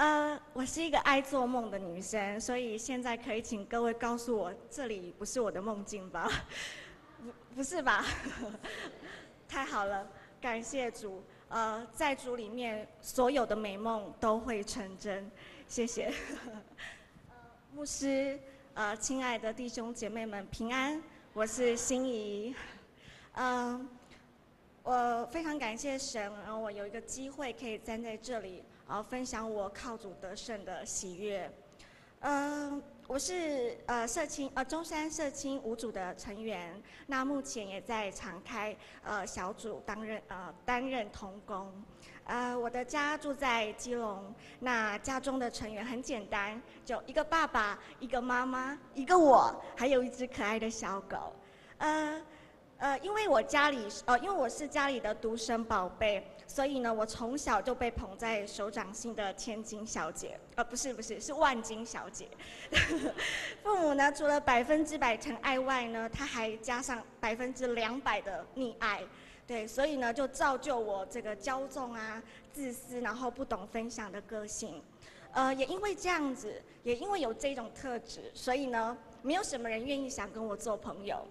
呃，我是一个爱做梦的女生，所以现在可以请各位告诉我，这里不是我的梦境吧？不，不是吧？太好了，感谢主。呃，在主里面，所有的美梦都会成真。谢谢。牧师，呃，亲爱的弟兄姐妹们，平安。我是心怡。非常感谢神，然后我有一个机会可以站在这里，呃，分享我靠主得胜的喜悦。嗯，我是呃社青呃中山社青五组的成员，那目前也在常开呃小组担任呃担任同工。呃，我的家住在基隆，那家中的成员很简单，就一个爸爸，一个妈妈，一个我，还有一只可爱的小狗。呃。呃，因为我家里，呃，因为我是家里的独生宝贝，所以呢，我从小就被捧在手掌心的千金小姐，呃，不是不是，是万金小姐。父母呢，除了百分之百疼爱外呢，他还加上百分之两百的溺爱，对，所以呢，就造就我这个骄纵啊、自私，然后不懂分享的个性。呃，也因为这样子，也因为有这种特质，所以呢，没有什么人愿意想跟我做朋友。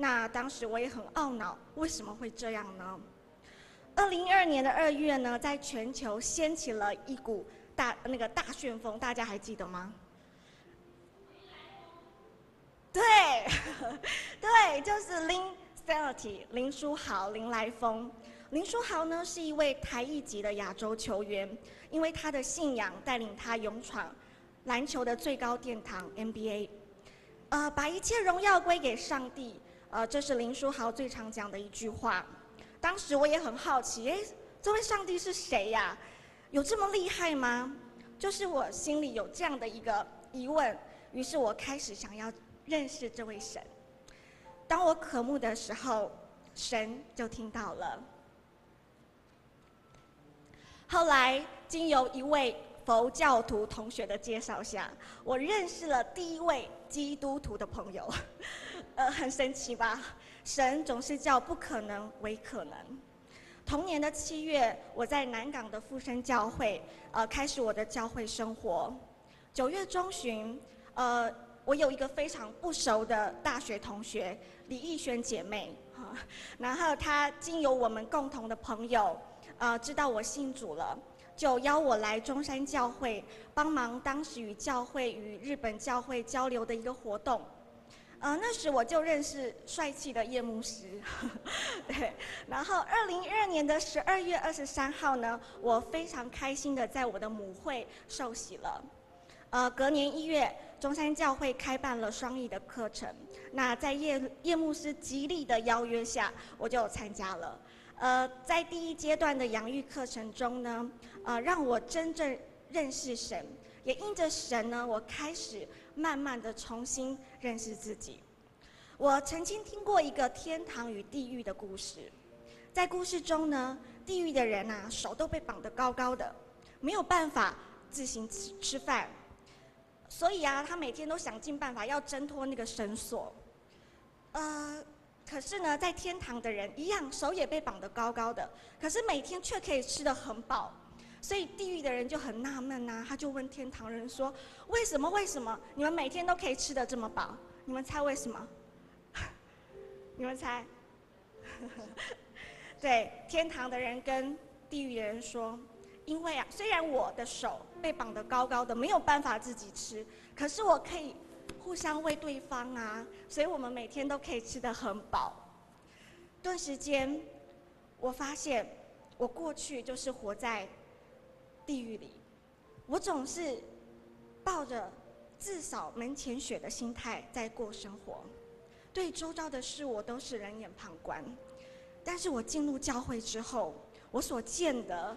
那当时我也很懊恼，为什么会这样呢？二零一二年的二月呢，在全球掀起了一股大那个大旋风，大家还记得吗？对，对，就是林 Stellity 林书豪林来疯。林书豪呢是一位台一级的亚洲球员，因为他的信仰带领他勇闯篮球的最高殿堂 NBA，呃，把一切荣耀归给上帝。呃，这是林书豪最常讲的一句话。当时我也很好奇，哎，这位上帝是谁呀？有这么厉害吗？就是我心里有这样的一个疑问，于是我开始想要认识这位神。当我渴慕的时候，神就听到了。后来经由一位佛教徒同学的介绍下，我认识了第一位基督徒的朋友。呃，很神奇吧？神总是叫不可能为可能。同年的七月，我在南港的复生教会，呃，开始我的教会生活。九月中旬，呃，我有一个非常不熟的大学同学李艺璇姐妹，哈，然后她经由我们共同的朋友，呃，知道我信主了，就邀我来中山教会帮忙当时与教会与日本教会交流的一个活动。呃，那时我就认识帅气的叶牧师，对。然后，二零一二年的十二月二十三号呢，我非常开心的在我的母会受洗了。呃，隔年一月，中山教会开办了双语的课程。那在叶叶牧师极力的邀约下，我就参加了。呃，在第一阶段的养育课程中呢，呃，让我真正认识神，也因着神呢，我开始。慢慢的重新认识自己。我曾经听过一个天堂与地狱的故事，在故事中呢，地狱的人呐、啊，手都被绑得高高的，没有办法自行吃吃饭，所以啊，他每天都想尽办法要挣脱那个绳索。呃，可是呢，在天堂的人一样，手也被绑得高高的，可是每天却可以吃得很饱。所以地狱的人就很纳闷呐，他就问天堂人说：“为什么？为什么你们每天都可以吃得这么饱？你们猜为什么？你们猜？” 对，天堂的人跟地狱的人说：“因为啊，虽然我的手被绑得高高的，没有办法自己吃，可是我可以互相喂对方啊，所以我们每天都可以吃得很饱。”顿时间，我发现我过去就是活在。地狱里，我总是抱着自扫门前雪的心态在过生活，对周遭的事我都是冷眼旁观。但是我进入教会之后，我所见的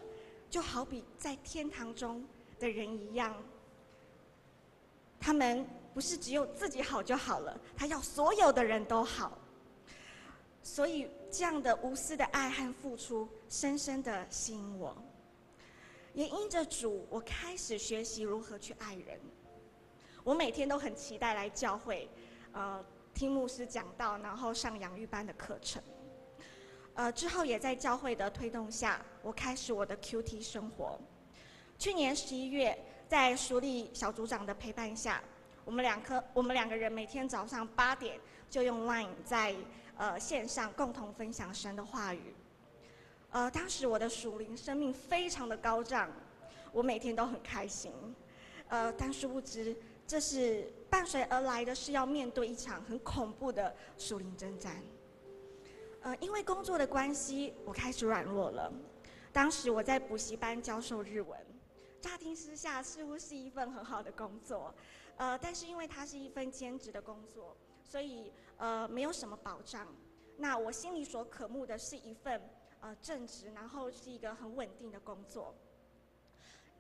就好比在天堂中的人一样，他们不是只有自己好就好了，他要所有的人都好。所以这样的无私的爱和付出，深深的吸引我。也因着主，我开始学习如何去爱人。我每天都很期待来教会，呃，听牧师讲道，然后上养育班的课程。呃，之后也在教会的推动下，我开始我的 QT 生活。去年十一月，在淑丽小组长的陪伴下，我们两颗我们两个人每天早上八点就用 Line 在呃线上共同分享神的话语。呃，当时我的属灵生命非常的高涨，我每天都很开心。呃，但殊不知，这是伴随而来的是要面对一场很恐怖的属灵征战。呃，因为工作的关系，我开始软弱了。当时我在补习班教授日文，乍听之下似乎是一份很好的工作，呃，但是因为它是一份兼职的工作，所以呃没有什么保障。那我心里所渴慕的是一份呃正职，然后是一个很稳定的工作。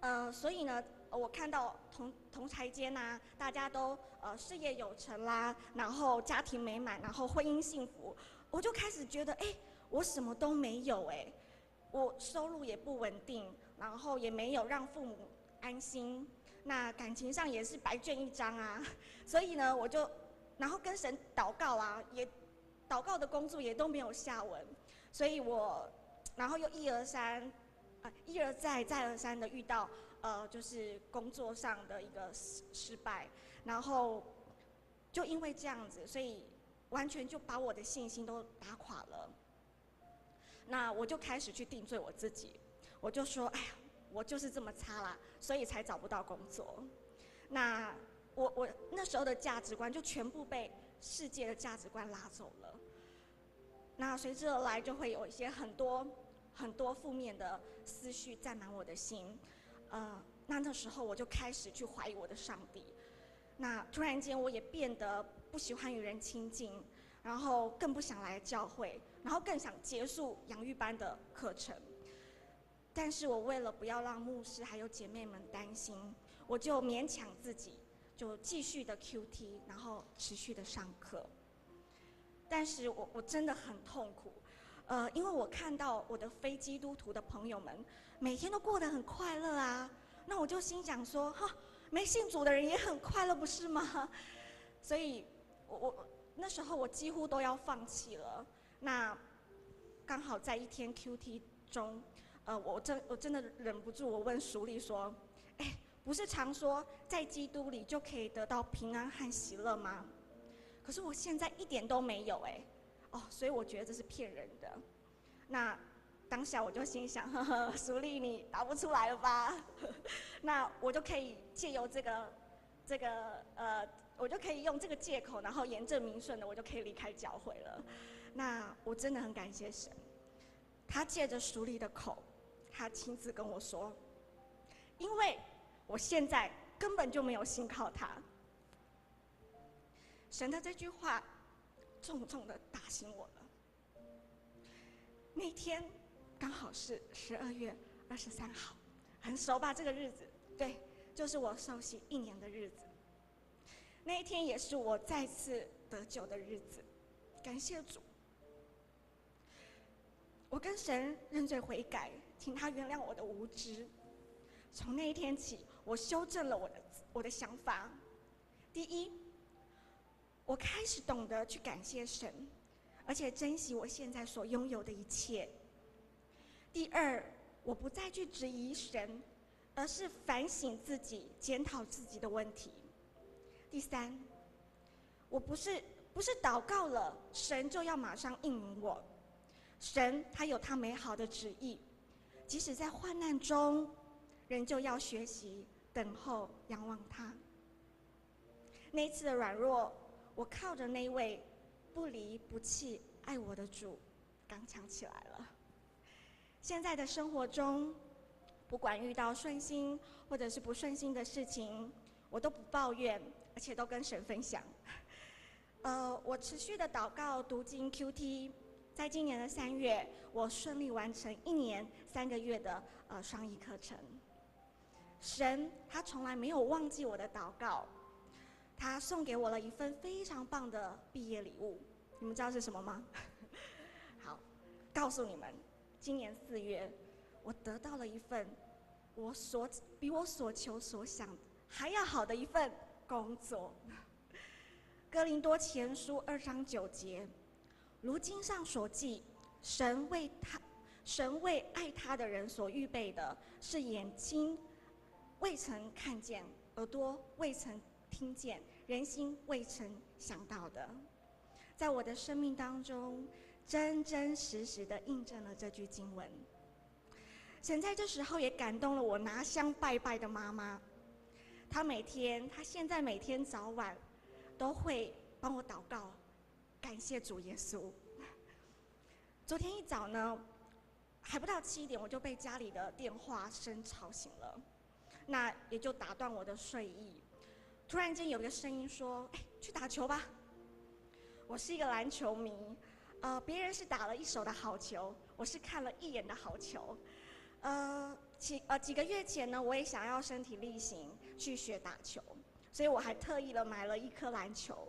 呃，所以呢，我看到同同侪间呐，大家都呃事业有成啦，然后家庭美满，然后婚姻幸福，我就开始觉得，哎，我什么都没有哎。我收入也不稳定，然后也没有让父母安心，那感情上也是白卷一张啊。所以呢，我就然后跟神祷告啊，也祷告的工作也都没有下文，所以我然后又一而三，啊一而再再而三的遇到呃就是工作上的一个失失败，然后就因为这样子，所以完全就把我的信心都打垮了。那我就开始去定罪我自己，我就说，哎呀，我就是这么差啦，所以才找不到工作。那我我那时候的价值观就全部被世界的价值观拉走了。那随之而来就会有一些很多很多负面的思绪占满我的心，呃，那那时候我就开始去怀疑我的上帝。那突然间我也变得不喜欢与人亲近，然后更不想来教会。然后更想结束养育班的课程，但是我为了不要让牧师还有姐妹们担心，我就勉强自己，就继续的 QT，然后持续的上课。但是我我真的很痛苦，呃，因为我看到我的非基督徒的朋友们每天都过得很快乐啊，那我就心想说，哈，没信主的人也很快乐，不是吗？所以我我那时候我几乎都要放弃了。那刚好在一天 QT 中，呃，我真我真的忍不住，我问淑丽说：“哎，不是常说在基督里就可以得到平安和喜乐吗？可是我现在一点都没有哎，哦，所以我觉得这是骗人的。那当下我就心想，呵呵，淑丽你答不出来了吧？那我就可以借由这个这个呃，我就可以用这个借口，然后言正名顺的，我就可以离开教会了。”那我真的很感谢神，他借着淑丽的口，他亲自跟我说，因为我现在根本就没有信靠他。神的这句话重重的打醒我了。那天刚好是十二月二十三号，很熟吧？这个日子，对，就是我受洗一年的日子。那一天也是我再次得救的日子，感谢主。我跟神认罪悔改，请他原谅我的无知。从那一天起，我修正了我的我的想法。第一，我开始懂得去感谢神，而且珍惜我现在所拥有的一切。第二，我不再去质疑神，而是反省自己，检讨自己的问题。第三，我不是不是祷告了，神就要马上应允我。神他有他美好的旨意，即使在患难中，仍旧要学习等候、仰望他。那次的软弱，我靠着那位不离不弃、爱我的主，刚强起来了。现在的生活中，不管遇到顺心或者是不顺心的事情，我都不抱怨，而且都跟神分享。呃，我持续的祷告、读经、QT。在今年的三月，我顺利完成一年三个月的呃双语课程。神他从来没有忘记我的祷告，他送给我了一份非常棒的毕业礼物。你们知道是什么吗？好，告诉你们，今年四月，我得到了一份我所比我所求所想还要好的一份工作。哥林多前书二章九节。如经上所记，神为他，神为爱他的人所预备的是眼睛未曾看见，耳朵未曾听见，人心未曾想到的，在我的生命当中，真真实实的印证了这句经文。神在这时候也感动了我拿香拜拜的妈妈，她每天，她现在每天早晚都会帮我祷告，感谢主耶稣。昨天一早呢，还不到七点，我就被家里的电话声吵醒了，那也就打断我的睡意。突然间有个声音说：“哎，去打球吧。”我是一个篮球迷，呃，别人是打了一手的好球，我是看了一眼的好球。呃，几呃几个月前呢，我也想要身体力行去学打球，所以我还特意的买了一颗篮球。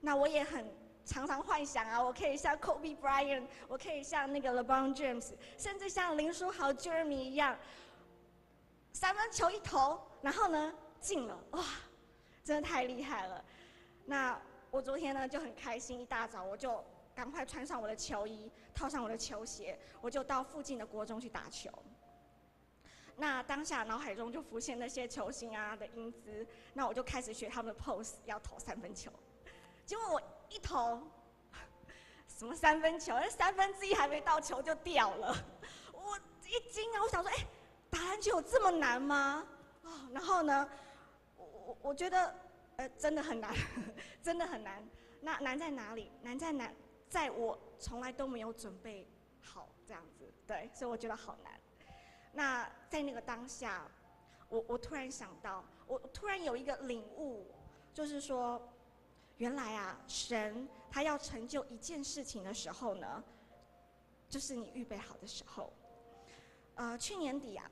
那我也很常常幻想啊，我可以像 Kobe Bryant，我可以像那个 LeBron James，甚至像林书豪 Jeremy 一样，三分球一投，然后呢进了，哇，真的太厉害了。那我昨天呢就很开心，一大早我就赶快穿上我的球衣，套上我的球鞋，我就到附近的国中去打球。那当下脑海中就浮现那些球星啊的英姿，那我就开始学他们的 pose，要投三分球。结果我一投，什么三分球？那三分之一还没到，球就掉了。我一惊啊！我想说，哎、打篮球有这么难吗？哦，然后呢，我我觉得，呃，真的很难，真的很难。那难在哪里？难在难？在我从来都没有准备好这样子，对，所以我觉得好难。那在那个当下，我我突然想到，我突然有一个领悟，就是说，原来啊，神他要成就一件事情的时候呢，就是你预备好的时候。呃，去年底啊，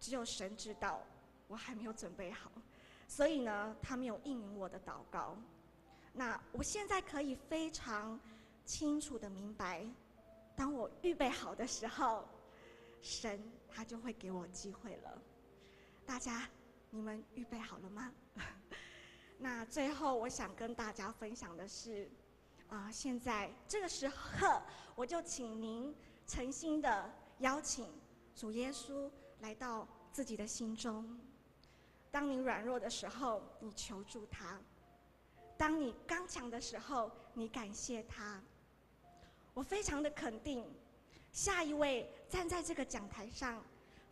只有神知道我还没有准备好，所以呢，他没有应允我的祷告。那我现在可以非常清楚的明白，当我预备好的时候。神他就会给我机会了，大家，你们预备好了吗？那最后我想跟大家分享的是，啊、现在这个时刻，我就请您诚心的邀请主耶稣来到自己的心中。当你软弱的时候，你求助他；当你刚强的时候，你感谢他。我非常的肯定。下一位站在这个讲台上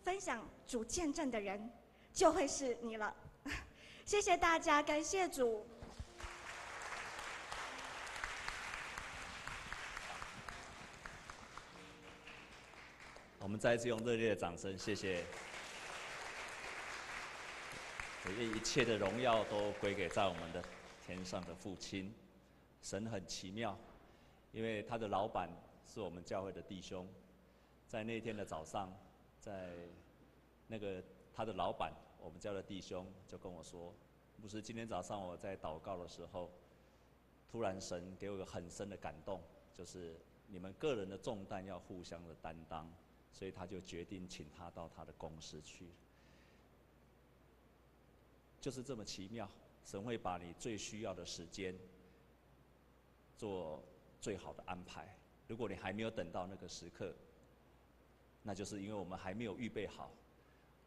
分享主见证的人，就会是你了。谢谢大家，感谢主。我们再一次用热烈的掌声，谢谢。愿一切的荣耀都归给在我们的天上的父亲。神很奇妙，因为他的老板。是我们教会的弟兄，在那天的早上，在那个他的老板，我们教的弟兄就跟我说：“牧师，今天早上我在祷告的时候，突然神给我一个很深的感动，就是你们个人的重担要互相的担当，所以他就决定请他到他的公司去。就是这么奇妙，神会把你最需要的时间做最好的安排。”如果你还没有等到那个时刻，那就是因为我们还没有预备好。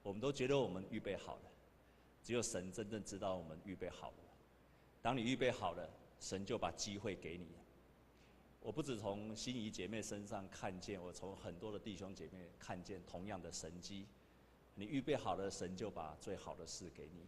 我们都觉得我们预备好了，只有神真正知道我们预备好了。当你预备好了，神就把机会给你。我不止从心仪姐妹身上看见，我从很多的弟兄姐妹看见同样的神迹。你预备好了，神就把最好的事给你。